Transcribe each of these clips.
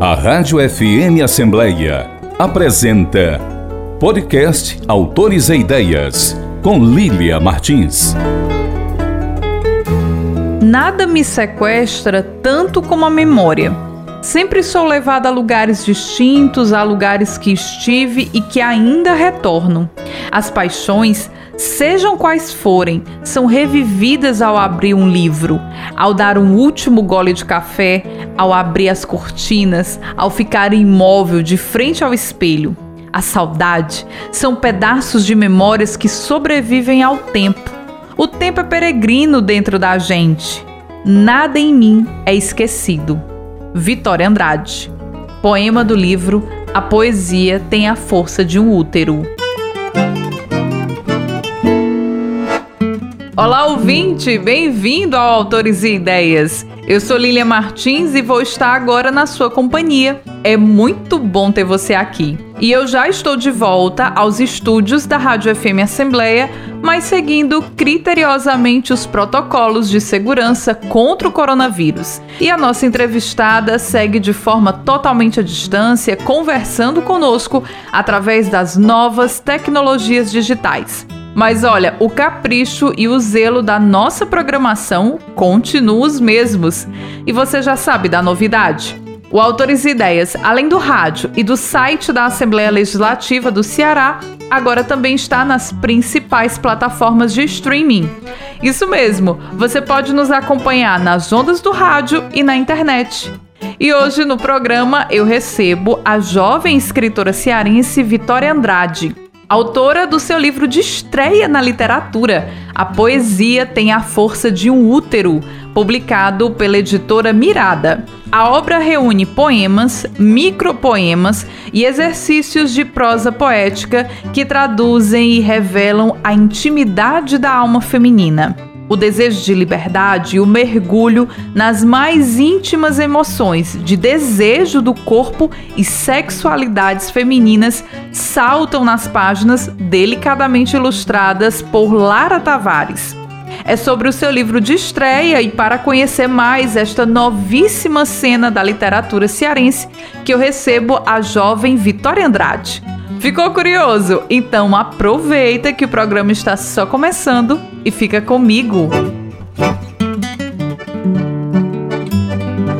A Rádio FM Assembleia apresenta Podcast Autores e Ideias, com Lília Martins. Nada me sequestra tanto como a memória. Sempre sou levada a lugares distintos, a lugares que estive e que ainda retorno. As paixões sejam quais forem, são revividas ao abrir um livro, ao dar um último gole de café, ao abrir as cortinas, ao ficar imóvel de frente ao espelho. A saudade são pedaços de memórias que sobrevivem ao tempo. O tempo é peregrino dentro da gente. Nada em mim é esquecido. Vitória Andrade. Poema do livro A Poesia tem a Força de um Útero. Olá, ouvinte! Bem-vindo ao Autores e Ideias. Eu sou Lília Martins e vou estar agora na sua companhia. É muito bom ter você aqui. E eu já estou de volta aos estúdios da Rádio FM Assembleia, mas seguindo criteriosamente os protocolos de segurança contra o coronavírus. E a nossa entrevistada segue de forma totalmente à distância, conversando conosco através das novas tecnologias digitais. Mas olha, o capricho e o zelo da nossa programação continuam os mesmos. E você já sabe da novidade? O Autores e Ideias, além do rádio e do site da Assembleia Legislativa do Ceará, agora também está nas principais plataformas de streaming. Isso mesmo, você pode nos acompanhar nas ondas do rádio e na internet. E hoje no programa eu recebo a jovem escritora cearense Vitória Andrade autora do seu livro de estreia na literatura, A Poesia Tem a Força de um Útero, publicado pela editora Mirada. A obra reúne poemas, micropoemas e exercícios de prosa poética que traduzem e revelam a intimidade da alma feminina o desejo de liberdade e o mergulho nas mais íntimas emoções de desejo do corpo e sexualidades femininas saltam nas páginas delicadamente ilustradas por Lara Tavares. É sobre o seu livro de estreia e para conhecer mais esta novíssima cena da literatura cearense que eu recebo a jovem Vitória Andrade. Ficou curioso? Então aproveita que o programa está só começando e fica comigo.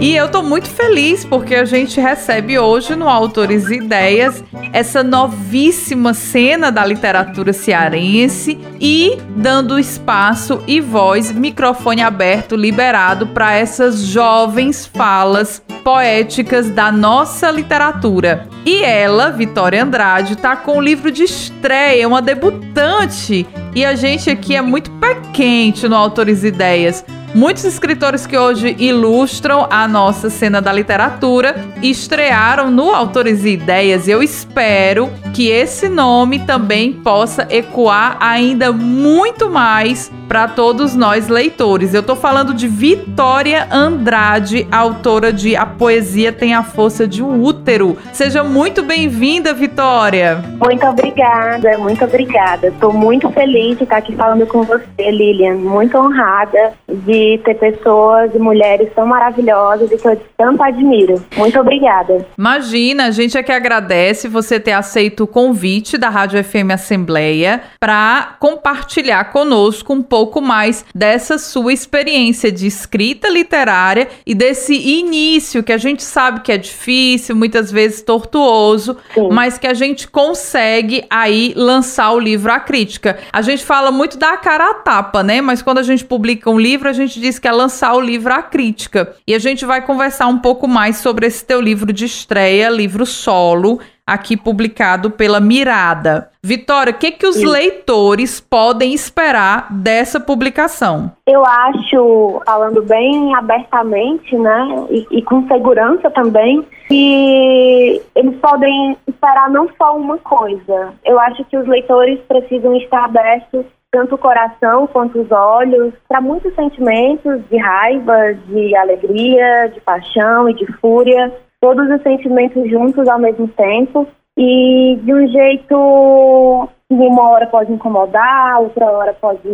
E eu tô muito feliz porque a gente recebe hoje no Autores e Ideias essa novíssima cena da literatura cearense e dando espaço e voz, microfone aberto, liberado para essas jovens falas poéticas da nossa literatura. E ela, Vitória Andrade, tá com o livro de estreia, uma debutante. E a gente aqui é muito pé quente no Autores e Ideias Muitos escritores que hoje ilustram a nossa cena da literatura estrearam no Autores e Ideias. Eu espero que esse nome também possa ecoar ainda muito mais para todos nós leitores. Eu estou falando de Vitória Andrade, autora de A Poesia Tem a Força de um Útero. Seja muito bem-vinda, Vitória. Muito obrigada, muito obrigada. Estou muito feliz de estar aqui falando com você, Lilian. Muito honrada de ter pessoas e mulheres tão maravilhosas e que eu tanto admiro. Muito obrigada. Imagina, a gente é que agradece você ter aceito o convite da Rádio FM Assembleia para compartilhar conosco um pouco pouco mais dessa sua experiência de escrita literária e desse início que a gente sabe que é difícil, muitas vezes tortuoso, Sim. mas que a gente consegue aí lançar o livro à crítica. A gente fala muito da cara a tapa, né? Mas quando a gente publica um livro, a gente diz que é lançar o livro à crítica. E a gente vai conversar um pouco mais sobre esse teu livro de estreia, livro solo, aqui publicado pela Mirada. Vitória, o que, que os Sim. leitores podem esperar dessa publicação? Eu acho, falando bem abertamente, né, e, e com segurança também, que eles podem esperar não só uma coisa. Eu acho que os leitores precisam estar abertos tanto o coração quanto os olhos, para muitos sentimentos de raiva, de alegria, de paixão e de fúria. Todos os sentimentos juntos ao mesmo tempo. E de um jeito que uma hora pode incomodar, outra hora pode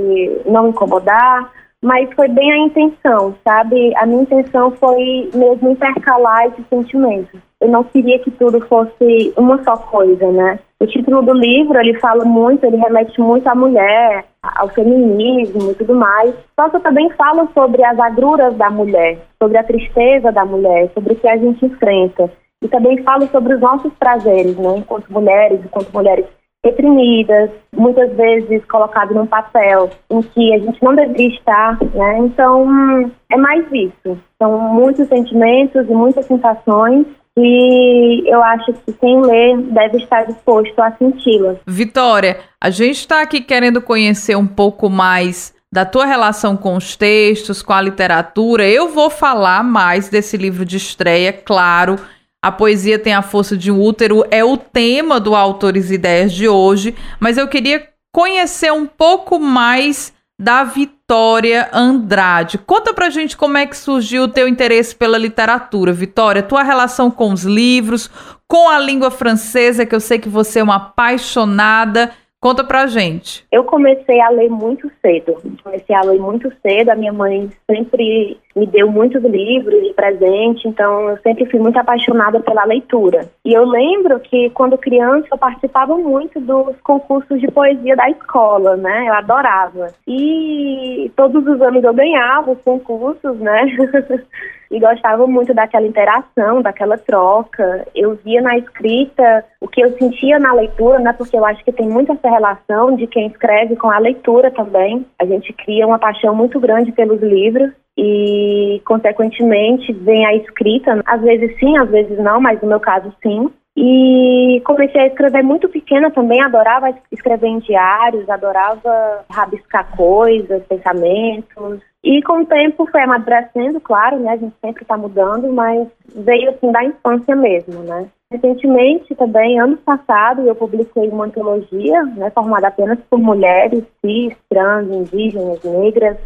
não incomodar, mas foi bem a intenção, sabe? A minha intenção foi mesmo intercalar esses sentimentos. Eu não queria que tudo fosse uma só coisa, né? O título do livro, ele fala muito, ele remete muito à mulher, ao feminismo e tudo mais. Só que eu também falo sobre as agruras da mulher, sobre a tristeza da mulher, sobre o que a gente enfrenta. E também falo sobre os nossos prazeres, né? Enquanto mulheres, enquanto mulheres reprimidas, muitas vezes colocadas num papel em que a gente não deveria estar, né? Então, é mais isso. São muitos sentimentos e muitas sensações e eu acho que quem lê deve estar disposto a senti-las. Vitória, a gente está aqui querendo conhecer um pouco mais da tua relação com os textos, com a literatura. Eu vou falar mais desse livro de estreia, claro. A poesia tem a força de um útero, é o tema do Autores e Ideias de hoje, mas eu queria conhecer um pouco mais da Vitória Andrade. Conta pra gente como é que surgiu o teu interesse pela literatura, Vitória, tua relação com os livros, com a língua francesa, que eu sei que você é uma apaixonada. Conta pra gente. Eu comecei a ler muito cedo. Comecei a ler muito cedo. A minha mãe sempre me deu muitos livros de presente, então eu sempre fui muito apaixonada pela leitura. E eu lembro que quando criança eu participava muito dos concursos de poesia da escola, né? Eu adorava. E todos os anos eu ganhava os concursos, né? e gostava muito daquela interação, daquela troca. Eu via na escrita o que eu sentia na leitura, né? Porque eu acho que tem muito essa relação de quem escreve com a leitura também. A gente cria uma paixão muito grande pelos livros e, consequentemente, vem a escrita. Às vezes sim, às vezes não, mas no meu caso sim. E comecei a escrever muito pequena também, adorava escrever em diários, adorava rabiscar coisas, pensamentos. E com o tempo foi amadurecendo, claro, né? A gente sempre está mudando, mas veio assim da infância mesmo, né? Recentemente, também, ano passado, eu publiquei uma antologia, né, formada apenas por mulheres cis, trans, indígenas, negras,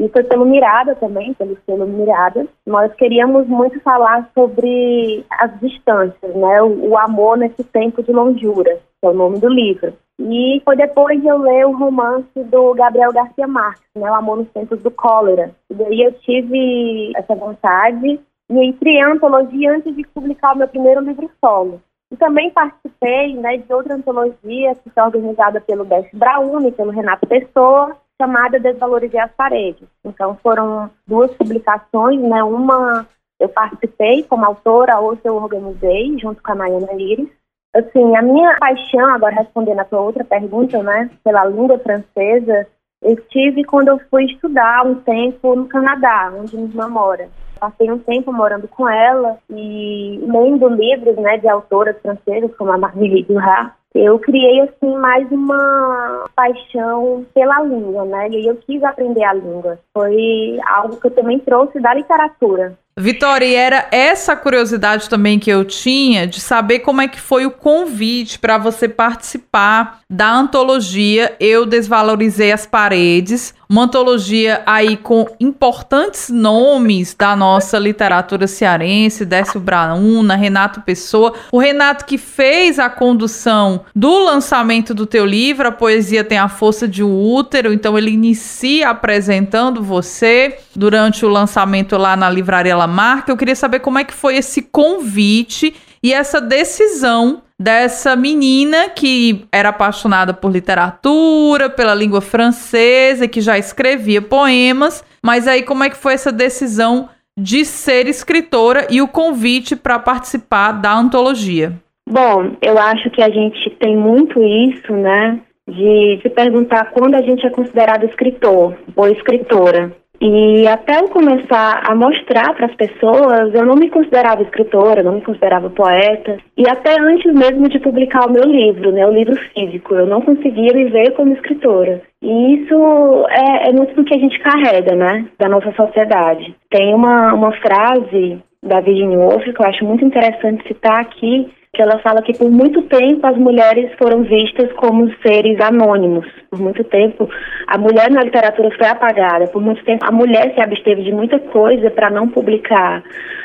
e foi pelo Mirada também, pelo selo Mirada. Nós queríamos muito falar sobre as distâncias, né? O, o, amor nesse tempo de longura, que é o nome do livro. E foi depois de eu ler o romance do Gabriel Garcia Marques, né? O Amor nos Tempos do Cólera. E daí eu tive essa vontade e criei a antologia antes de publicar o meu primeiro livro solo. E também participei né, de outra antologia que foi organizada pelo Beth Brauni, pelo Renato Pessoa, chamada Desvalorizar as Paredes. Então foram duas publicações, né? Uma eu participei como autora, outra eu organizei junto com a Nayana Iris. Assim, a minha paixão, agora respondendo a tua outra pergunta, né, pela língua francesa, eu tive quando eu fui estudar um tempo no Canadá, onde minha irmã mora. Passei um tempo morando com ela e lendo livros, né, de autoras francesas como a Marguerite Duras eu criei assim mais uma paixão pela língua, né? E eu quis aprender a língua. Foi algo que eu também trouxe da literatura. Vitória, e era essa curiosidade também que eu tinha de saber como é que foi o convite para você participar da antologia Eu Desvalorizei as Paredes, uma antologia aí com importantes nomes da nossa literatura cearense, Décio Brauna, Renato Pessoa. O Renato que fez a condução do lançamento do teu livro, A Poesia Tem a Força de um Útero, então ele inicia apresentando você durante o lançamento lá na Livraria Lamarca. Eu queria saber como é que foi esse convite e essa decisão dessa menina que era apaixonada por literatura, pela língua francesa, que já escrevia poemas, mas aí como é que foi essa decisão de ser escritora e o convite para participar da antologia? Bom, eu acho que a gente tem muito isso, né? De se perguntar quando a gente é considerado escritor ou escritora. E até eu começar a mostrar para as pessoas, eu não me considerava escritora, não me considerava poeta. E até antes mesmo de publicar o meu livro, né, o livro físico, eu não conseguia me ver como escritora. E isso é, é muito do que a gente carrega, né, da nossa sociedade. Tem uma, uma frase da Virginia Woolf que eu acho muito interessante citar aqui, que ela fala que por muito tempo as mulheres foram vistas como seres anônimos. Por muito tempo a mulher na literatura foi apagada. Por muito tempo a mulher se absteve de muita coisa para não publicar.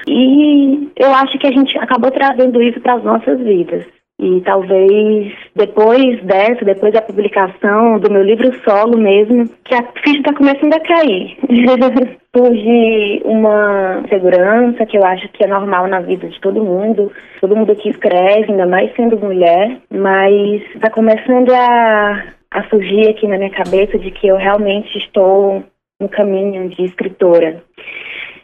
E eu acho que a gente acabou trazendo isso para as nossas vidas. E talvez depois dessa, depois da publicação do meu livro solo mesmo, que a ficha está começando a cair. Surge uma segurança que eu acho que é normal na vida de todo mundo, todo mundo que escreve, ainda mais sendo mulher, mas está começando a, a surgir aqui na minha cabeça de que eu realmente estou no caminho de escritora.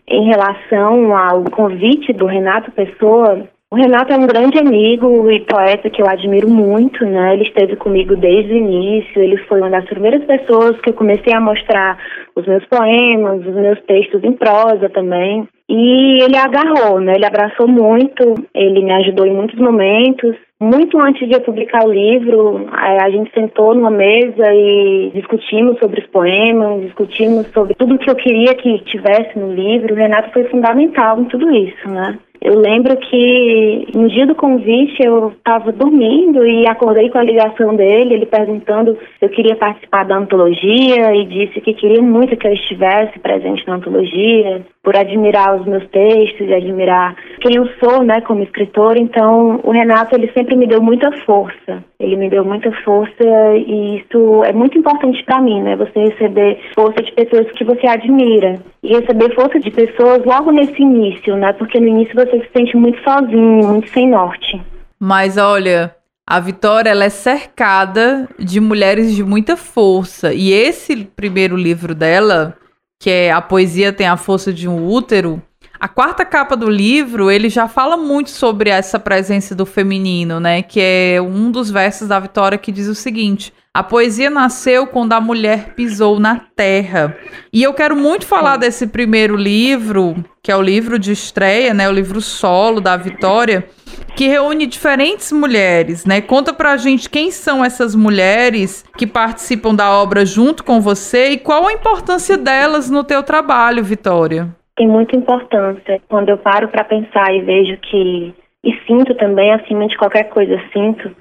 Em relação ao convite do Renato Pessoa, o Renato é um grande amigo e poeta que eu admiro muito, né? Ele esteve comigo desde o início, ele foi uma das primeiras pessoas que eu comecei a mostrar os meus poemas, os meus textos em prosa também. E ele agarrou, né? Ele abraçou muito, ele me ajudou em muitos momentos. Muito antes de eu publicar o livro, a gente sentou numa mesa e discutimos sobre os poemas, discutimos sobre tudo que eu queria que tivesse no livro. O Renato foi fundamental em tudo isso, né? Eu lembro que no dia do convite eu estava dormindo e acordei com a ligação dele, ele perguntando se eu queria participar da antologia e disse que queria muito que eu estivesse presente na antologia, por admirar os meus textos e admirar quem eu sou, né, como escritor. Então, o Renato ele sempre me deu muita força. Ele me deu muita força e isso é muito importante para mim, né? Você receber força de pessoas que você admira e receber força de pessoas logo nesse início, né? Porque no início você se sente muito sozinho, muito sem norte. Mas olha, a Vitória ela é cercada de mulheres de muita força e esse primeiro livro dela, que é A Poesia tem a Força de um Útero, a quarta capa do livro, ele já fala muito sobre essa presença do feminino, né? Que é um dos versos da Vitória que diz o seguinte: a poesia nasceu quando a mulher pisou na terra. E eu quero muito falar desse primeiro livro, que é o livro de estreia, né? O livro solo da Vitória, que reúne diferentes mulheres, né? Conta pra gente quem são essas mulheres que participam da obra junto com você e qual a importância delas no teu trabalho, Vitória tem muita importância. Quando eu paro para pensar e vejo que, e sinto também, acima de qualquer coisa, sinto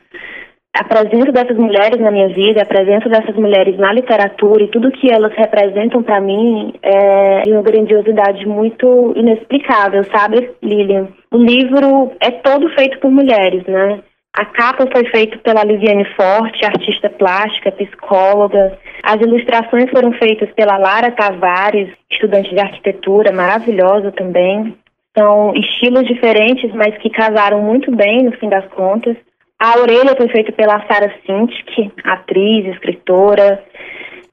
a presença dessas mulheres na minha vida, a presença dessas mulheres na literatura e tudo que elas representam para mim é de uma grandiosidade muito inexplicável, sabe, Lilian? O livro é todo feito por mulheres, né? A capa foi feita pela Liviane Forte, artista plástica, psicóloga. As ilustrações foram feitas pela Lara Tavares, estudante de arquitetura, maravilhosa também. São estilos diferentes, mas que casaram muito bem no fim das contas. A orelha foi feita pela Sara Sintik, atriz, escritora.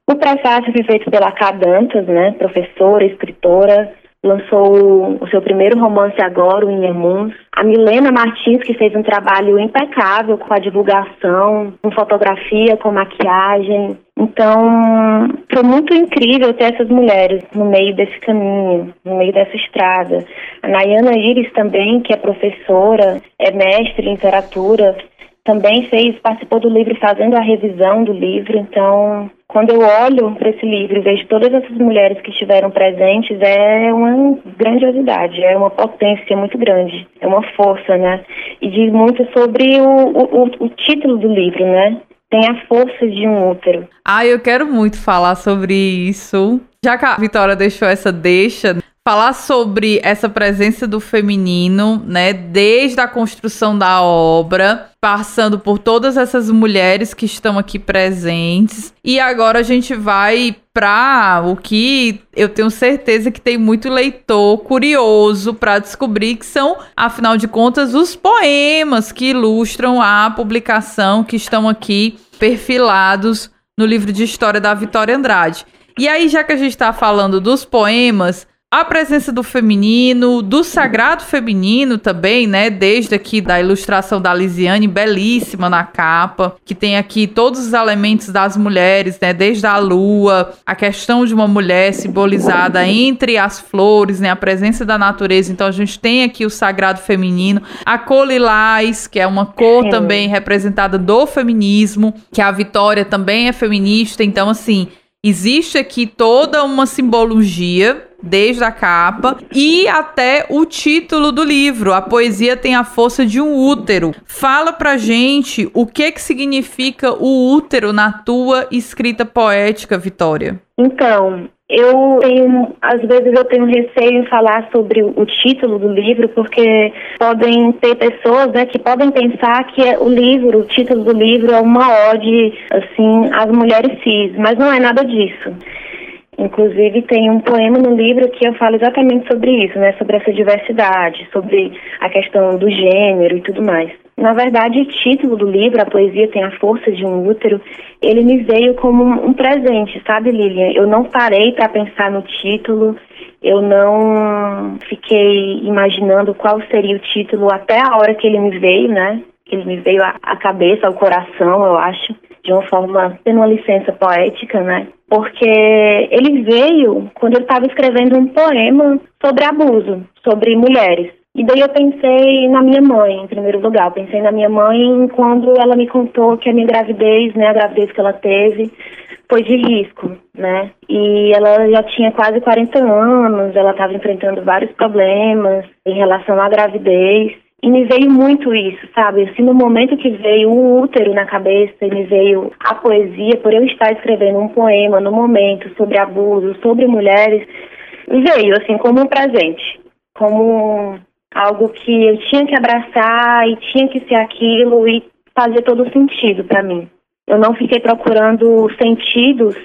O prefácio foi feito pela Cadantas, né, professora, escritora lançou o seu primeiro romance agora, o Inhemuns. A Milena Martins, que fez um trabalho impecável com a divulgação, com fotografia, com maquiagem. Então, foi muito incrível ter essas mulheres no meio desse caminho, no meio dessa estrada. A Nayana Iris também, que é professora, é mestre em literatura, também fez, participou do livro fazendo a revisão do livro, então quando eu olho para esse livro e vejo todas essas mulheres que estiveram presentes, é uma grandiosidade, é uma potência muito grande, é uma força, né? E diz muito sobre o, o, o título do livro, né? Tem a força de um útero. Ah, eu quero muito falar sobre isso. Já que a Vitória deixou essa deixa, falar sobre essa presença do feminino, né, desde a construção da obra, passando por todas essas mulheres que estão aqui presentes. E agora a gente vai para o que eu tenho certeza que tem muito leitor curioso para descobrir que são, afinal de contas, os poemas que ilustram a publicação que estão aqui perfilados no livro de história da Vitória Andrade. E aí, já que a gente está falando dos poemas, a presença do feminino, do sagrado feminino também, né? Desde aqui da ilustração da Lisiane, belíssima na capa, que tem aqui todos os elementos das mulheres, né? Desde a lua, a questão de uma mulher simbolizada entre as flores, né? A presença da natureza. Então a gente tem aqui o sagrado feminino, a cor lilás, que é uma cor Sim. também representada do feminismo, que a Vitória também é feminista. Então, assim, existe aqui toda uma simbologia desde a capa e até o título do livro. A poesia tem a força de um útero. Fala pra gente o que que significa o útero na tua escrita poética, Vitória. Então, Eu tenho, às vezes eu tenho receio em falar sobre o título do livro, porque podem ter pessoas né, que podem pensar que é o livro, o título do livro é uma ode, assim, às mulheres cis, mas não é nada disso. Inclusive tem um poema no livro que eu falo exatamente sobre isso, né, sobre essa diversidade, sobre a questão do gênero e tudo mais. Na verdade, o título do livro, A Poesia Tem a Força de um Útero, ele me veio como um presente, sabe, Lilian? Eu não parei para pensar no título, eu não fiquei imaginando qual seria o título até a hora que ele me veio, né? Que ele me veio à cabeça, ao coração, eu acho, de uma forma, tendo uma licença poética, né? Porque ele veio quando eu estava escrevendo um poema sobre abuso, sobre mulheres. E daí eu pensei na minha mãe, em primeiro lugar. Eu pensei na minha mãe quando ela me contou que a minha gravidez, né, a gravidez que ela teve, foi de risco, né? E ela já tinha quase 40 anos, ela estava enfrentando vários problemas em relação à gravidez. E me veio muito isso, sabe? Assim, no momento que veio o útero na cabeça e me veio a poesia, por eu estar escrevendo um poema no momento sobre abuso, sobre mulheres, veio assim como um presente, como algo que eu tinha que abraçar e tinha que ser aquilo e fazer todo sentido para mim. Eu não fiquei procurando sentidos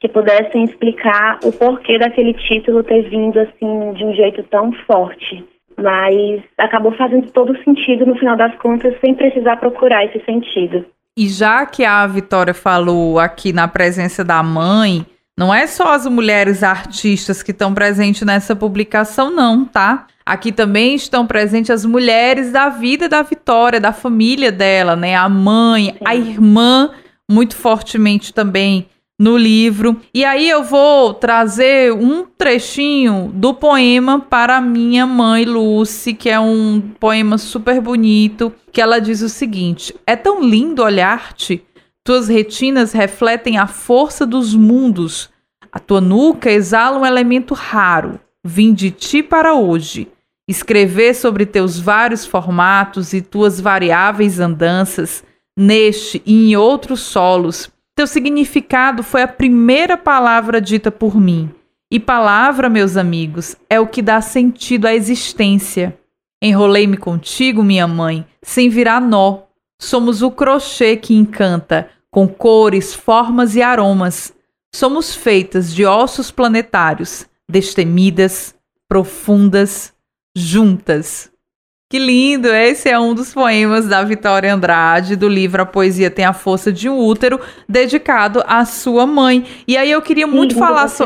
que pudessem explicar o porquê daquele título ter vindo assim de um jeito tão forte, mas acabou fazendo todo sentido no final das contas sem precisar procurar esse sentido. E já que a Vitória falou aqui na presença da mãe, não é só as mulheres artistas que estão presentes nessa publicação, não, tá? Aqui também estão presentes as mulheres da vida da Vitória, da família dela, né? A mãe, a irmã, muito fortemente também no livro. E aí eu vou trazer um trechinho do poema para minha mãe Lucy, que é um poema super bonito, que ela diz o seguinte: É tão lindo olhar-te, tuas retinas refletem a força dos mundos. A tua nuca exala um elemento raro, Vim de ti para hoje. Escrever sobre teus vários formatos e tuas variáveis andanças, neste e em outros solos. Teu significado foi a primeira palavra dita por mim. E palavra, meus amigos, é o que dá sentido à existência. Enrolei-me contigo, minha mãe, sem virar nó. Somos o crochê que encanta, com cores, formas e aromas. Somos feitas de ossos planetários destemidas, profundas, juntas. Que lindo! Esse é um dos poemas da Vitória Andrade, do livro A Poesia Tem a Força de um Útero, dedicado à sua mãe. E aí eu queria muito Sim, falar so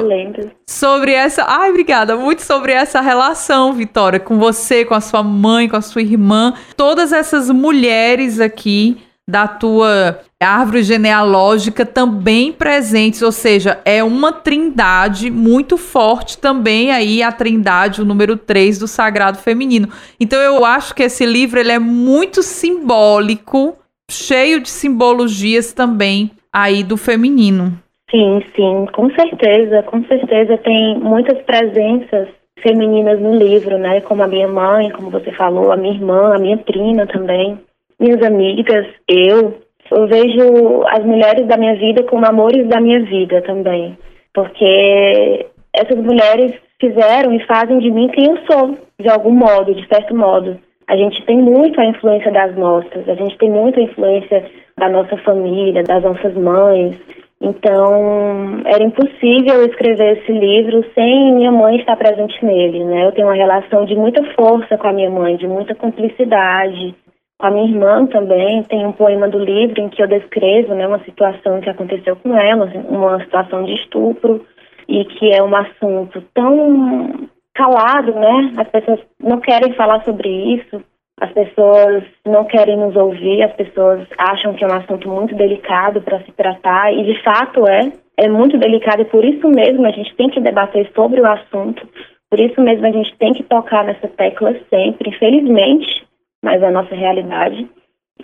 sobre essa. Ai, obrigada! Muito sobre essa relação, Vitória, com você, com a sua mãe, com a sua irmã. Todas essas mulheres aqui da tua árvore genealógica também presentes, ou seja, é uma trindade muito forte também aí a trindade, o número 3 do sagrado feminino. Então eu acho que esse livro ele é muito simbólico, cheio de simbologias também aí do feminino. Sim, sim, com certeza, com certeza tem muitas presenças femininas no livro, né? Como a minha mãe, como você falou, a minha irmã, a minha prima também minhas amigas, eu, eu vejo as mulheres da minha vida como amores da minha vida também. Porque essas mulheres fizeram e fazem de mim quem eu sou, de algum modo, de certo modo. A gente tem muito a influência das nossas, a gente tem muita influência da nossa família, das nossas mães. Então, era impossível escrever esse livro sem minha mãe estar presente nele, né? Eu tenho uma relação de muita força com a minha mãe, de muita cumplicidade, a minha irmã também tem um poema do livro em que eu descrevo né, uma situação que aconteceu com ela, uma situação de estupro, e que é um assunto tão calado, né? As pessoas não querem falar sobre isso, as pessoas não querem nos ouvir, as pessoas acham que é um assunto muito delicado para se tratar, e de fato é, é muito delicado, e por isso mesmo a gente tem que debater sobre o assunto, por isso mesmo a gente tem que tocar nessa tecla sempre. Infelizmente, mais a nossa realidade.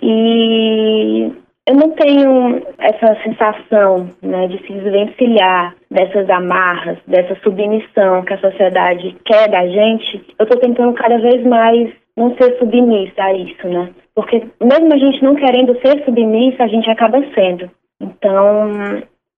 E eu não tenho essa sensação né, de se desvencilhar dessas amarras, dessa submissão que a sociedade quer da gente. Eu estou tentando cada vez mais não ser submissa a isso, né? Porque mesmo a gente não querendo ser submissa, a gente acaba sendo. Então,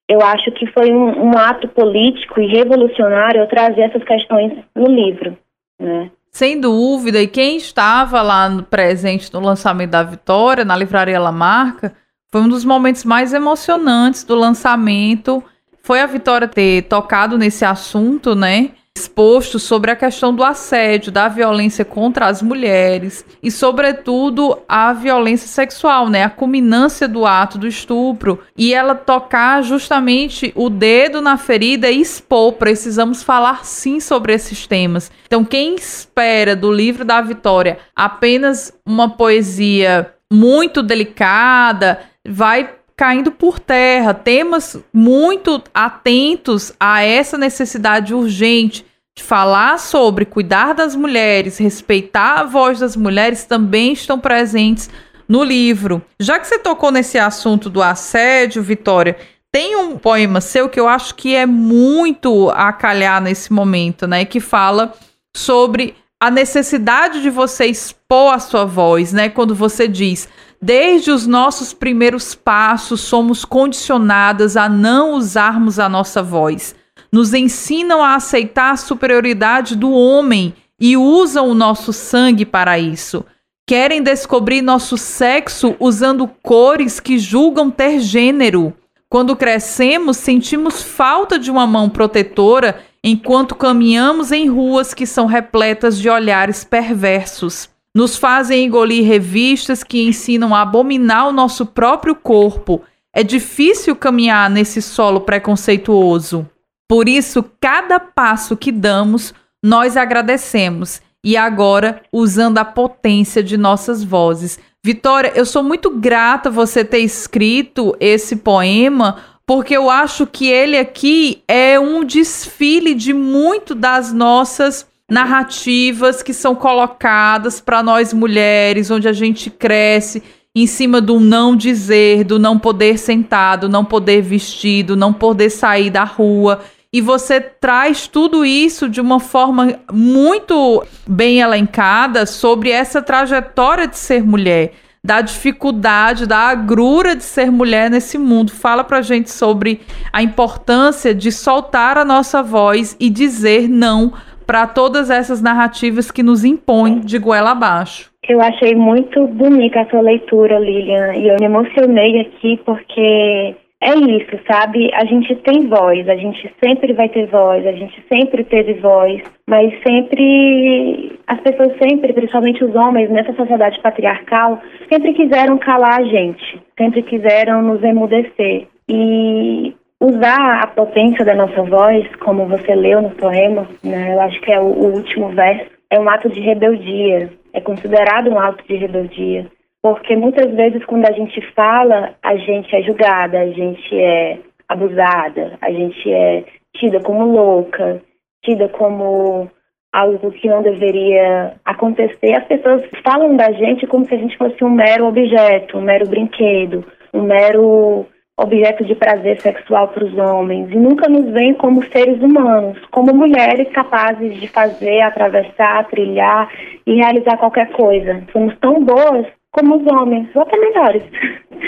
eu acho que foi um, um ato político e revolucionário eu trazer essas questões no livro, né? Sem dúvida, e quem estava lá no, presente no lançamento da Vitória, na Livraria Lamarca, foi um dos momentos mais emocionantes do lançamento. Foi a Vitória ter tocado nesse assunto, né? Exposto sobre a questão do assédio, da violência contra as mulheres e, sobretudo, a violência sexual, né? A culminância do ato do estupro e ela tocar justamente o dedo na ferida e expor. Precisamos falar sim sobre esses temas. Então, quem espera do livro da Vitória apenas uma poesia muito delicada vai caindo por terra, temas muito atentos a essa necessidade urgente de falar sobre cuidar das mulheres, respeitar a voz das mulheres também estão presentes no livro. Já que você tocou nesse assunto do assédio, Vitória, tem um poema seu que eu acho que é muito a calhar nesse momento, né, que fala sobre a necessidade de você expor a sua voz, né, quando você diz Desde os nossos primeiros passos, somos condicionadas a não usarmos a nossa voz. Nos ensinam a aceitar a superioridade do homem e usam o nosso sangue para isso. Querem descobrir nosso sexo usando cores que julgam ter gênero. Quando crescemos, sentimos falta de uma mão protetora enquanto caminhamos em ruas que são repletas de olhares perversos nos fazem engolir revistas que ensinam a abominar o nosso próprio corpo. É difícil caminhar nesse solo preconceituoso. Por isso, cada passo que damos, nós agradecemos. E agora, usando a potência de nossas vozes. Vitória, eu sou muito grata você ter escrito esse poema, porque eu acho que ele aqui é um desfile de muito das nossas narrativas que são colocadas para nós mulheres, onde a gente cresce em cima do não dizer, do não poder sentar, do não poder vestir, do não poder sair da rua. E você traz tudo isso de uma forma muito bem elencada sobre essa trajetória de ser mulher, da dificuldade, da agrura de ser mulher nesse mundo. Fala pra gente sobre a importância de soltar a nossa voz e dizer não para todas essas narrativas que nos impõem de goela abaixo. Eu achei muito bonita a sua leitura, Lilian, e eu me emocionei aqui porque é isso, sabe? A gente tem voz, a gente sempre vai ter voz, a gente sempre teve voz, mas sempre, as pessoas sempre, principalmente os homens nessa sociedade patriarcal, sempre quiseram calar a gente, sempre quiseram nos emudecer. E usar a potência da nossa voz, como você leu no poema, né, eu acho que é o, o último verso, é um ato de rebeldia, é considerado um ato de rebeldia, porque muitas vezes quando a gente fala, a gente é julgada, a gente é abusada, a gente é tida como louca, tida como algo que não deveria acontecer. As pessoas falam da gente como se a gente fosse um mero objeto, um mero brinquedo, um mero objeto de prazer sexual para os homens e nunca nos veem como seres humanos, como mulheres capazes de fazer, atravessar, trilhar e realizar qualquer coisa. Somos tão boas como os homens, ou até melhores.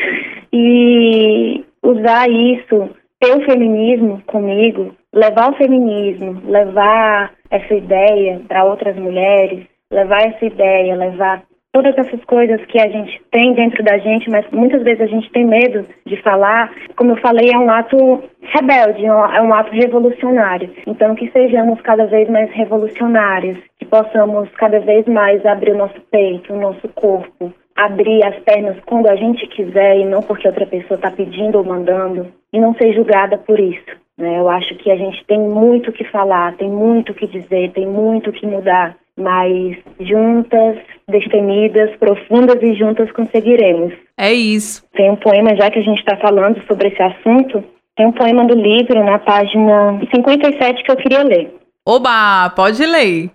e usar isso, ter o feminismo comigo, levar o feminismo, levar essa ideia para outras mulheres, levar essa ideia, levar todas essas coisas que a gente tem dentro da gente, mas muitas vezes a gente tem medo de falar, como eu falei, é um ato rebelde, é um é ato revolucionário. Então, que sejamos cada vez mais revolucionários, que possamos cada vez mais abrir o nosso peito, o nosso corpo, abrir as pernas quando a gente quiser e não porque outra pessoa está pedindo ou mandando, e não ser julgada por isso. Né? Eu acho que a gente tem muito o que falar, tem muito o que dizer, tem muito o que mudar mas juntas, destemidas, profundas e juntas conseguiremos. É isso. Tem um poema, já que a gente está falando sobre esse assunto, tem um poema do livro na página 57 que eu queria ler. Oba, pode ler.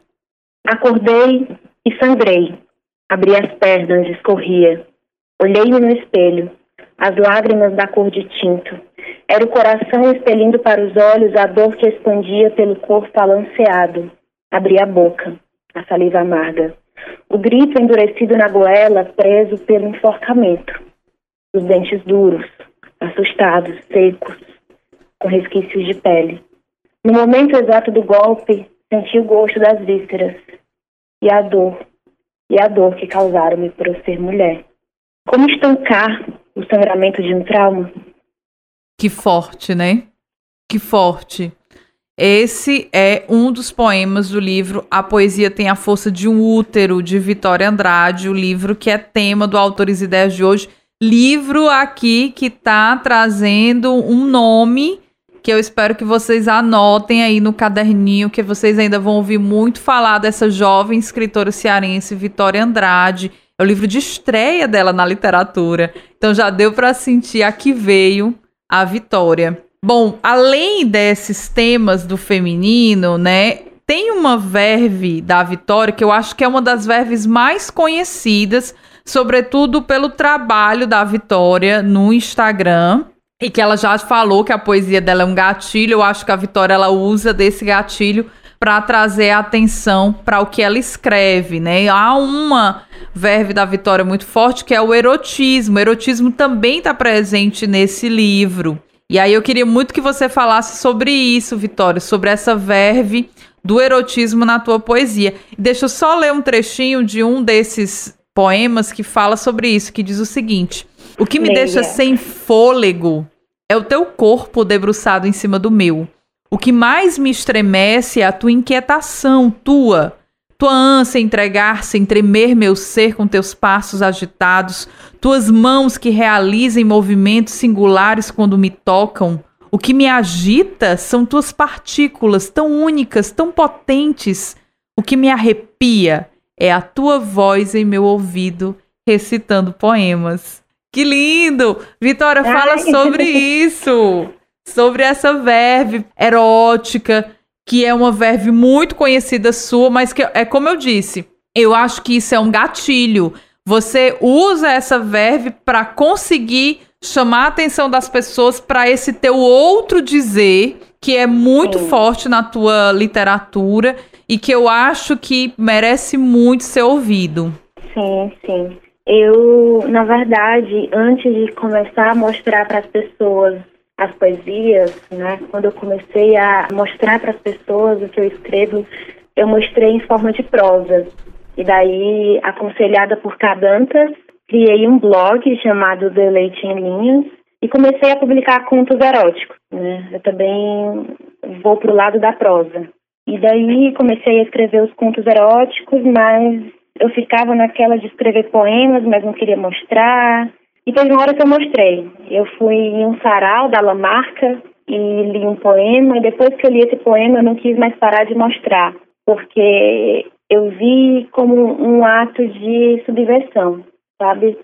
Acordei e sangrei. Abri as pernas, escorria. Olhei-me no espelho, as lágrimas da cor de tinto. Era o coração expelindo para os olhos a dor que expandia pelo corpo balanceado. Abri a boca a saliva amarga. O grito endurecido na goela, preso pelo enforcamento. Os dentes duros, assustados, secos. com resquícios de pele. No momento exato do golpe, senti o gosto das vísceras e a dor, e a dor que causaram-me por eu ser mulher. Como estancar o sangramento de um trauma? Que forte, né? Que forte. Esse é um dos poemas do livro A Poesia Tem a Força de um Útero, de Vitória Andrade, o livro que é tema do Autores e Ideias de hoje. Livro aqui que está trazendo um nome que eu espero que vocês anotem aí no caderninho, que vocês ainda vão ouvir muito falar dessa jovem escritora cearense, Vitória Andrade. É o livro de estreia dela na literatura. Então já deu para sentir a que veio a Vitória. Bom, além desses temas do feminino, né, tem uma verve da Vitória que eu acho que é uma das verves mais conhecidas, sobretudo pelo trabalho da Vitória no Instagram. E que ela já falou que a poesia dela é um gatilho. Eu acho que a Vitória ela usa desse gatilho para trazer atenção para o que ela escreve, né? Há uma verve da Vitória muito forte que é o erotismo. O erotismo também está presente nesse livro. E aí eu queria muito que você falasse sobre isso, Vitória, sobre essa verve do erotismo na tua poesia. Deixa eu só ler um trechinho de um desses poemas que fala sobre isso, que diz o seguinte: O que me Leia. deixa sem fôlego é o teu corpo debruçado em cima do meu. O que mais me estremece é a tua inquietação, tua, tua ânsia entregar-se, em tremer meu ser com teus passos agitados, tuas mãos que realizem movimentos singulares quando me tocam. O que me agita são tuas partículas tão únicas, tão potentes. O que me arrepia é a tua voz em meu ouvido recitando poemas. Que lindo! Vitória, fala sobre isso, sobre essa verve erótica que é uma verve muito conhecida sua, mas que é como eu disse, eu acho que isso é um gatilho. Você usa essa verve para conseguir chamar a atenção das pessoas para esse teu outro dizer que é muito sim. forte na tua literatura e que eu acho que merece muito ser ouvido. Sim, sim. Eu, na verdade, antes de começar a mostrar para as pessoas as poesias, né? Quando eu comecei a mostrar para as pessoas o que eu escrevo, eu mostrei em forma de prosa. E daí, aconselhada por Cadantas, criei um blog chamado Deleite em Linhas e comecei a publicar contos eróticos. Né? Eu também vou para o lado da prosa. E daí comecei a escrever os contos eróticos, mas eu ficava naquela de escrever poemas, mas não queria mostrar. E teve uma hora que eu mostrei. Eu fui em um sarau da Lamarca e li um poema, e depois que eu li esse poema, eu não quis mais parar de mostrar, porque eu vi como um ato de subversão, sabe?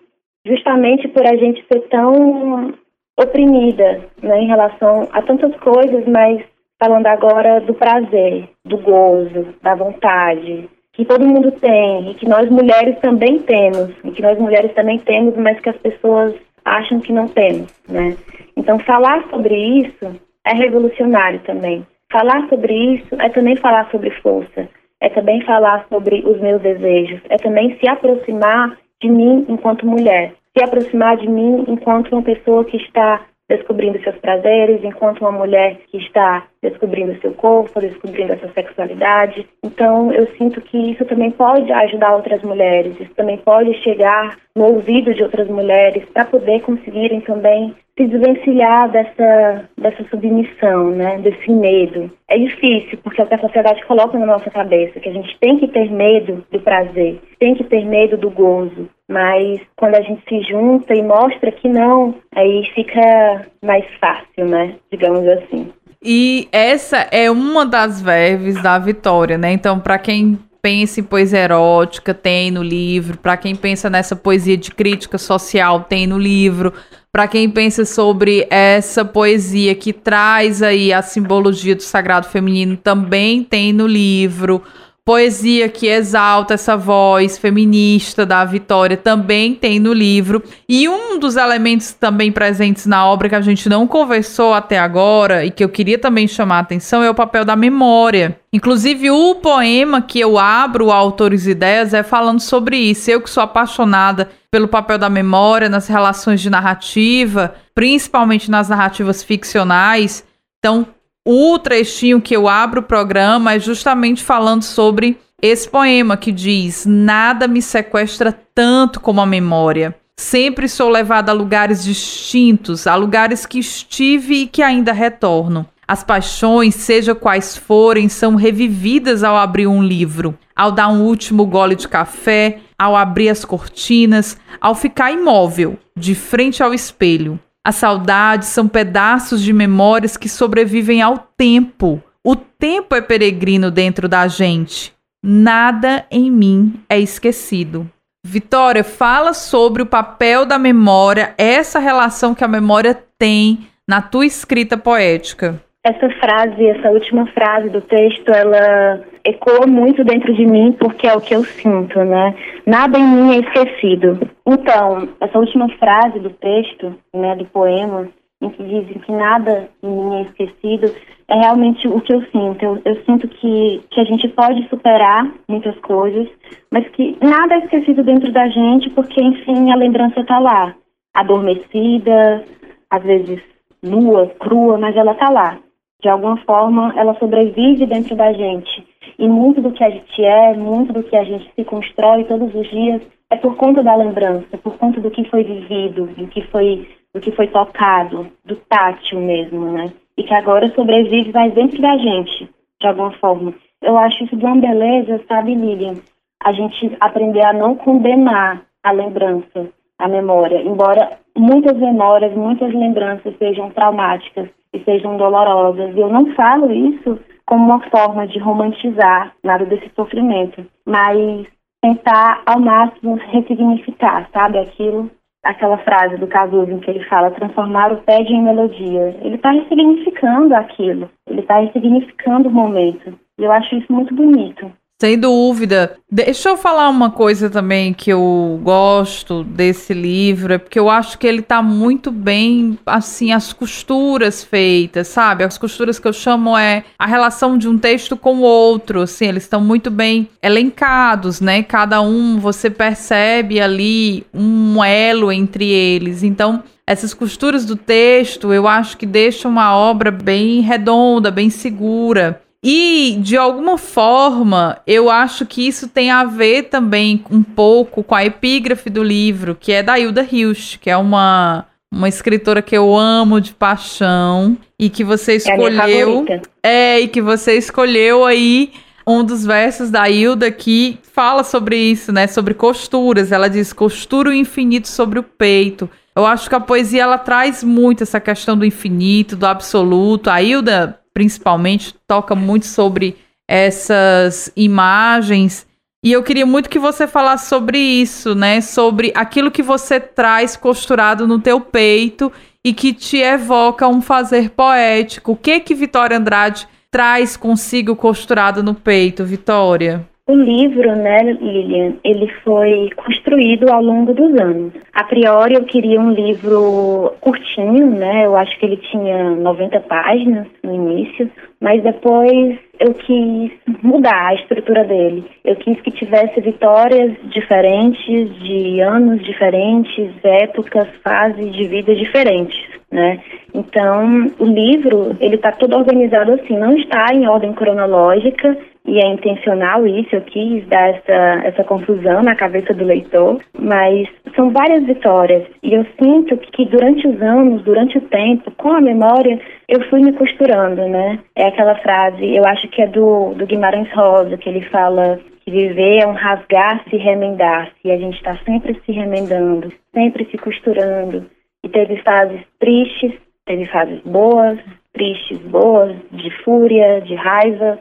Justamente por a gente ser tão oprimida né, em relação a tantas coisas, mas falando agora do prazer, do gozo, da vontade, que todo mundo tem e que nós mulheres também temos, e que nós mulheres também temos, mas que as pessoas acham que não temos, né? Então falar sobre isso é revolucionário também. Falar sobre isso é também falar sobre força, é também falar sobre os meus desejos, é também se aproximar de mim enquanto mulher, se aproximar de mim enquanto uma pessoa que está descobrindo seus prazeres, enquanto uma mulher que está descobrindo seu corpo, descobrindo essa sexualidade. Então, eu sinto que isso também pode ajudar outras mulheres, isso também pode chegar no ouvido de outras mulheres para poder conseguirem também se desvencilhar dessa, dessa submissão, né, desse medo. É difícil, porque é o que a sociedade coloca na nossa cabeça, que a gente tem que ter medo do prazer, tem que ter medo do gozo, mas quando a gente se junta e mostra que não, aí fica mais fácil, né, digamos assim. E essa é uma das verves da Vitória, né? Então, para quem pensa em poesia erótica, tem no livro. Para quem pensa nessa poesia de crítica social, tem no livro. Para quem pensa sobre essa poesia que traz aí a simbologia do sagrado feminino, também tem no livro. Poesia que exalta essa voz feminista da Vitória também tem no livro. E um dos elementos também presentes na obra que a gente não conversou até agora e que eu queria também chamar a atenção é o papel da memória. Inclusive, o poema que eu abro, Autores e Ideias, é falando sobre isso. Eu que sou apaixonada pelo papel da memória nas relações de narrativa, principalmente nas narrativas ficcionais, Então, o trechinho que eu abro o programa é justamente falando sobre esse poema que diz: Nada me sequestra tanto como a memória. Sempre sou levada a lugares distintos, a lugares que estive e que ainda retorno. As paixões, seja quais forem, são revividas ao abrir um livro, ao dar um último gole de café, ao abrir as cortinas, ao ficar imóvel, de frente ao espelho. As saudades são pedaços de memórias que sobrevivem ao tempo. O tempo é peregrino dentro da gente. Nada em mim é esquecido. Vitória, fala sobre o papel da memória, essa relação que a memória tem na tua escrita poética. Essa frase, essa última frase do texto, ela ecoa muito dentro de mim porque é o que eu sinto, né? Nada em mim é esquecido. Então, essa última frase do texto, né, do poema, em que dizem que nada em mim é esquecido, é realmente o que eu sinto. Eu, eu, sinto que, que a gente pode superar muitas coisas, mas que nada é esquecido dentro da gente, porque, enfim, a lembrança está lá, adormecida, às vezes nua, crua, mas ela está lá de alguma forma, ela sobrevive dentro da gente. E muito do que a gente é, muito do que a gente se constrói todos os dias é por conta da lembrança, por conta do que foi vivido, do que foi, do que foi tocado, do tátil mesmo, né? E que agora sobrevive mais dentro da gente, de alguma forma. Eu acho isso de uma beleza, sabe, Lilian? A gente aprender a não condenar a lembrança, a memória, embora muitas memórias, muitas lembranças sejam traumáticas e sejam dolorosas. E eu não falo isso como uma forma de romantizar nada desse sofrimento, mas tentar ao máximo ressignificar, sabe, aquilo, aquela frase do Cazuza em que ele fala transformar o tédio em melodia. Ele está ressignificando aquilo, ele está ressignificando o momento. E eu acho isso muito bonito. Sem dúvida. Deixa eu falar uma coisa também que eu gosto desse livro, é porque eu acho que ele tá muito bem, assim, as costuras feitas, sabe? As costuras que eu chamo é a relação de um texto com o outro, assim, eles estão muito bem elencados, né? Cada um você percebe ali um elo entre eles. Então, essas costuras do texto, eu acho que deixam uma obra bem redonda, bem segura. E, de alguma forma, eu acho que isso tem a ver também um pouco com a epígrafe do livro, que é da Hilda Hilst, que é uma, uma escritora que eu amo de paixão e que você escolheu. É, é, e que você escolheu aí um dos versos da Hilda que fala sobre isso, né? Sobre costuras. Ela diz: costura o infinito sobre o peito. Eu acho que a poesia ela traz muito essa questão do infinito, do absoluto. A Hilda principalmente, toca muito sobre essas imagens. E eu queria muito que você falasse sobre isso, né? Sobre aquilo que você traz costurado no teu peito e que te evoca um fazer poético. O que que Vitória Andrade traz consigo costurado no peito, Vitória? O livro, né, Lilian, ele foi construído ao longo dos anos. A priori eu queria um livro curtinho, né? Eu acho que ele tinha 90 páginas no início, mas depois eu quis mudar a estrutura dele. Eu quis que tivesse vitórias diferentes, de anos diferentes, épocas, fases de vida diferentes, né? Então, o livro, ele está todo organizado assim, não está em ordem cronológica, e é intencional isso, eu quis dar essa, essa confusão na cabeça do leitor, mas são várias vitórias e eu sinto que durante os anos, durante o tempo, com a memória, eu fui me costurando, né? É aquela frase, eu acho que é do, do Guimarães Rosa, que ele fala que viver é um rasgar-se e remendar-se, e a gente está sempre se remendando, sempre se costurando. E teve fases tristes, teve fases boas, tristes, boas, de fúria, de raiva,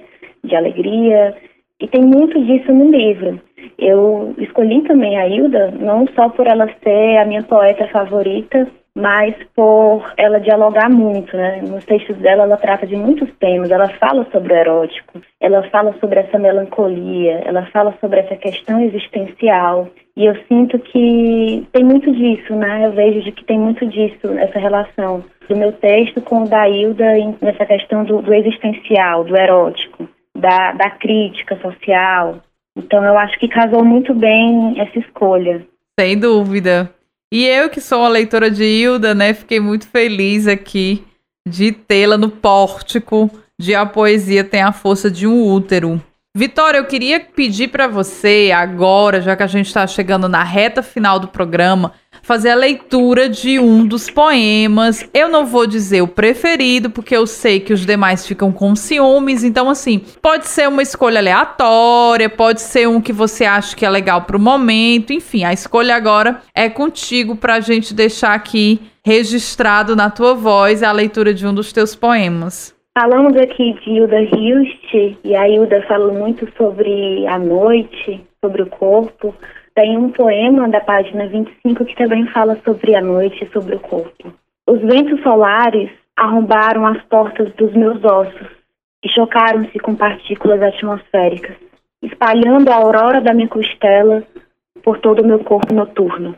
de alegria, e tem muito disso no livro. Eu escolhi também a Hilda não só por ela ser a minha poeta favorita, mas por ela dialogar muito, né? Nos textos dela, ela trata de muitos temas. Ela fala sobre o erótico, ela fala sobre essa melancolia, ela fala sobre essa questão existencial. E eu sinto que tem muito disso, né? Eu vejo de que tem muito disso, essa relação do meu texto com o da Hilda nessa questão do, do existencial, do erótico da, da crítica social. Então eu acho que casou muito bem essa escolha. Sem dúvida. E eu que sou a leitora de Hilda, né, fiquei muito feliz aqui de tê-la no pórtico de A Poesia Tem a Força de um Útero. Vitória, eu queria pedir para você agora, já que a gente está chegando na reta final do programa, fazer a leitura de um dos poemas. Eu não vou dizer o preferido, porque eu sei que os demais ficam com ciúmes. Então, assim, pode ser uma escolha aleatória, pode ser um que você acha que é legal para o momento. Enfim, a escolha agora é contigo para a gente deixar aqui registrado na tua voz a leitura de um dos teus poemas. Falamos aqui de Hilda Hilst, e a Hilda falou muito sobre a noite, sobre o corpo. Tem um poema da página 25 que também fala sobre a noite, sobre o corpo. Os ventos solares arrombaram as portas dos meus ossos e chocaram-se com partículas atmosféricas, espalhando a aurora da minha costela por todo o meu corpo noturno.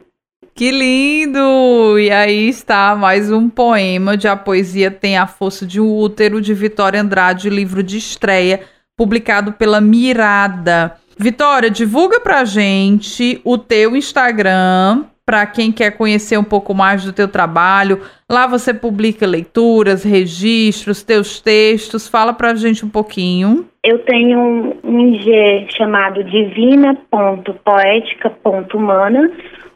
Que lindo! E aí está mais um poema de A Poesia Tem a Força de um Útero, de Vitória Andrade, livro de estreia, publicado pela Mirada. Vitória, divulga pra gente o teu Instagram, para quem quer conhecer um pouco mais do teu trabalho. Lá você publica leituras, registros, teus textos. Fala pra gente um pouquinho. Eu tenho um IG chamado divina.poética.humana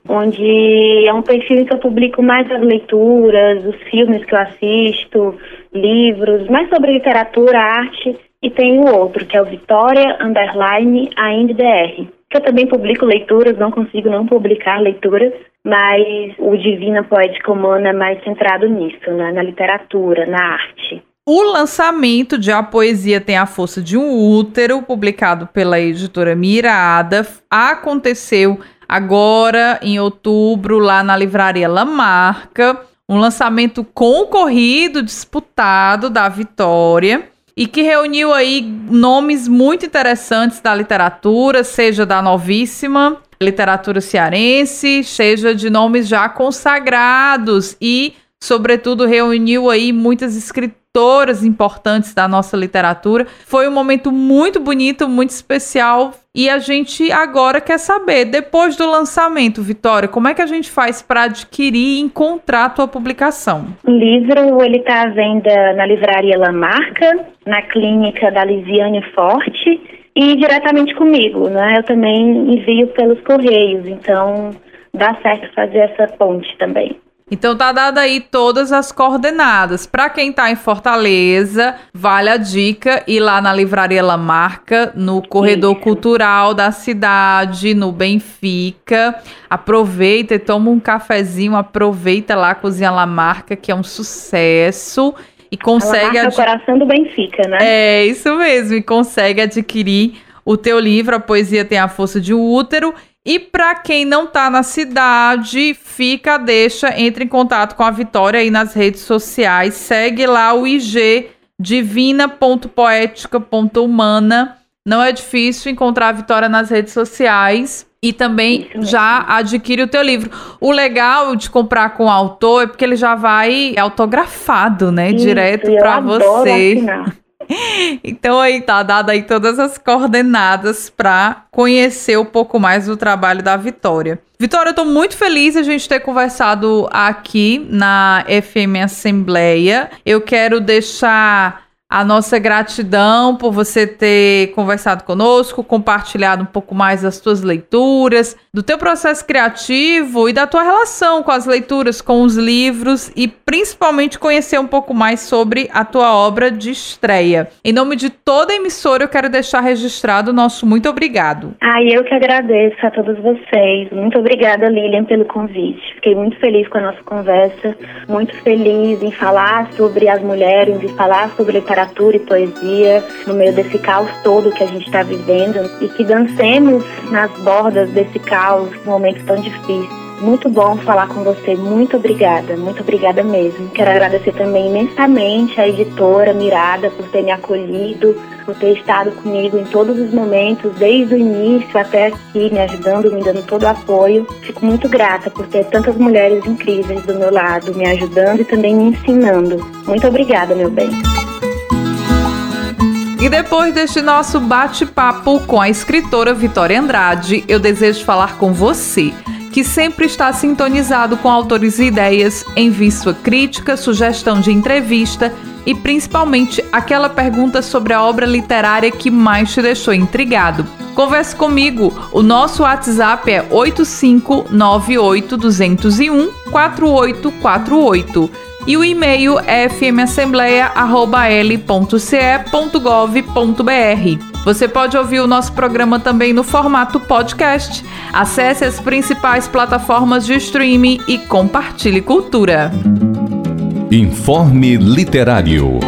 onde é um perfil que eu publico mais as leituras, os filmes que eu assisto, livros, mais sobre literatura, arte, e tem o outro, que é o Vitória Underline ANDR. Que eu também publico leituras, não consigo não publicar leituras, mas o Divina Poética Humana é mais centrado nisso, né? na literatura, na arte. O lançamento de A Poesia Tem a Força de um Útero, publicado pela editora Mirada, aconteceu agora em outubro lá na livraria Lamarca, um lançamento concorrido, disputado da Vitória e que reuniu aí nomes muito interessantes da literatura, seja da novíssima literatura cearense, seja de nomes já consagrados e, sobretudo, reuniu aí muitas escritoras autoras importantes da nossa literatura. Foi um momento muito bonito, muito especial. E a gente agora quer saber, depois do lançamento, Vitória, como é que a gente faz para adquirir e encontrar a tua publicação? O livro ele está à venda na livraria Lamarca, na clínica da Lisiane Forte e diretamente comigo, né? Eu também envio pelos correios, então dá certo fazer essa ponte também. Então tá dada aí todas as coordenadas. Para quem tá em Fortaleza, vale a dica ir lá na Livraria Lamarca, no corredor Isso. cultural da cidade, no Benfica. Aproveita e toma um cafezinho, aproveita lá a Cozinha Lamarca, que é um sucesso e consegue adquirir. o coração do Benfica, né? É, isso mesmo, e consegue adquirir o teu livro, A Poesia Tem a Força de um Útero e para quem não está na cidade, fica, deixa, entre em contato com a Vitória aí nas redes sociais. Segue lá o IG divina.poética.humana. Não é difícil encontrar a Vitória nas redes sociais. E também já adquire o teu livro. O legal de comprar com o autor é porque ele já vai autografado, né? Isso, direto para você. Assinar. Então aí tá dada aí todas as coordenadas para conhecer um pouco mais do trabalho da Vitória. Vitória, eu tô muito feliz a gente ter conversado aqui na FM Assembleia. Eu quero deixar a nossa gratidão por você ter conversado conosco, compartilhado um pouco mais das tuas leituras, do teu processo criativo e da tua relação com as leituras, com os livros e principalmente conhecer um pouco mais sobre a tua obra de estreia. Em nome de toda a emissora, eu quero deixar registrado o nosso muito obrigado. Ah, eu que agradeço a todos vocês. Muito obrigada, Lilian, pelo convite. Fiquei muito feliz com a nossa conversa, muito feliz em falar sobre as mulheres, e falar sobre literatura literatura e poesia no meio desse caos todo que a gente está vivendo e que dancemos nas bordas desse caos, num momento tão difícil. Muito bom falar com você. Muito obrigada. Muito obrigada mesmo. Quero agradecer também imensamente à editora Mirada por ter me acolhido, por ter estado comigo em todos os momentos, desde o início até aqui, me ajudando, me dando todo o apoio. Fico muito grata por ter tantas mulheres incríveis do meu lado, me ajudando e também me ensinando. Muito obrigada, meu bem. E depois deste nosso bate-papo com a escritora Vitória Andrade, eu desejo falar com você que sempre está sintonizado com autores e ideias, envie sua crítica, sugestão de entrevista e principalmente aquela pergunta sobre a obra literária que mais te deixou intrigado. Converse comigo. O nosso WhatsApp é 8598 4848 e o e-mail é fmassembleia.l.ce.gov.br. Você pode ouvir o nosso programa também no formato podcast. Acesse as principais plataformas de streaming e compartilhe cultura. Informe Literário.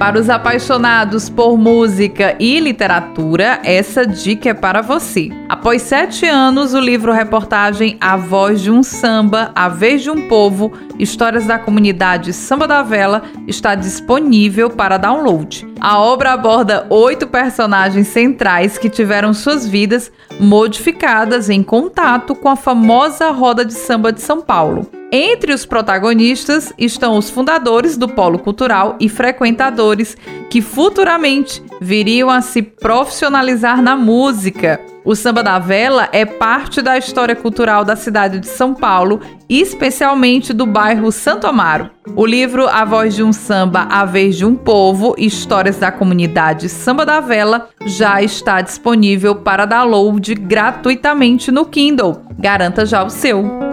Para os apaixonados por música e literatura, essa dica é para você. Após sete anos, o livro-reportagem A Voz de um Samba, A Vez de um Povo, Histórias da Comunidade Samba da Vela, está disponível para download. A obra aborda oito personagens centrais que tiveram suas vidas modificadas em contato com a famosa roda de samba de São Paulo. Entre os protagonistas estão os fundadores do Polo Cultural e frequentadores que futuramente viriam a se profissionalizar na música. O Samba da Vela é parte da história cultural da cidade de São Paulo, especialmente do bairro Santo Amaro. O livro A Voz de um Samba, A Vez de um Povo, Histórias da Comunidade Samba da Vela, já está disponível para download gratuitamente no Kindle. Garanta já o seu.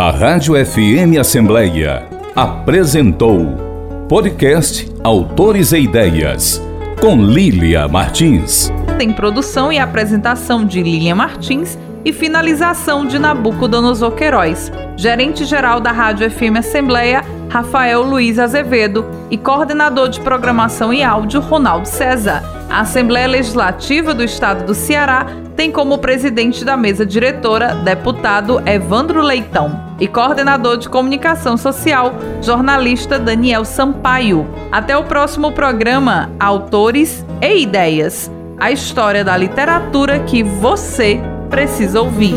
A Rádio FM Assembleia apresentou podcast Autores e Ideias com Lília Martins. Tem produção e apresentação de Lília Martins e finalização de Nabucodonosor Queiroz. Gerente-geral da Rádio FM Assembleia, Rafael Luiz Azevedo e coordenador de programação e áudio, Ronaldo César. A Assembleia Legislativa do Estado do Ceará tem como presidente da mesa diretora deputado Evandro Leitão e coordenador de comunicação social, jornalista Daniel Sampaio. Até o próximo programa Autores e Ideias a história da literatura que você precisa ouvir.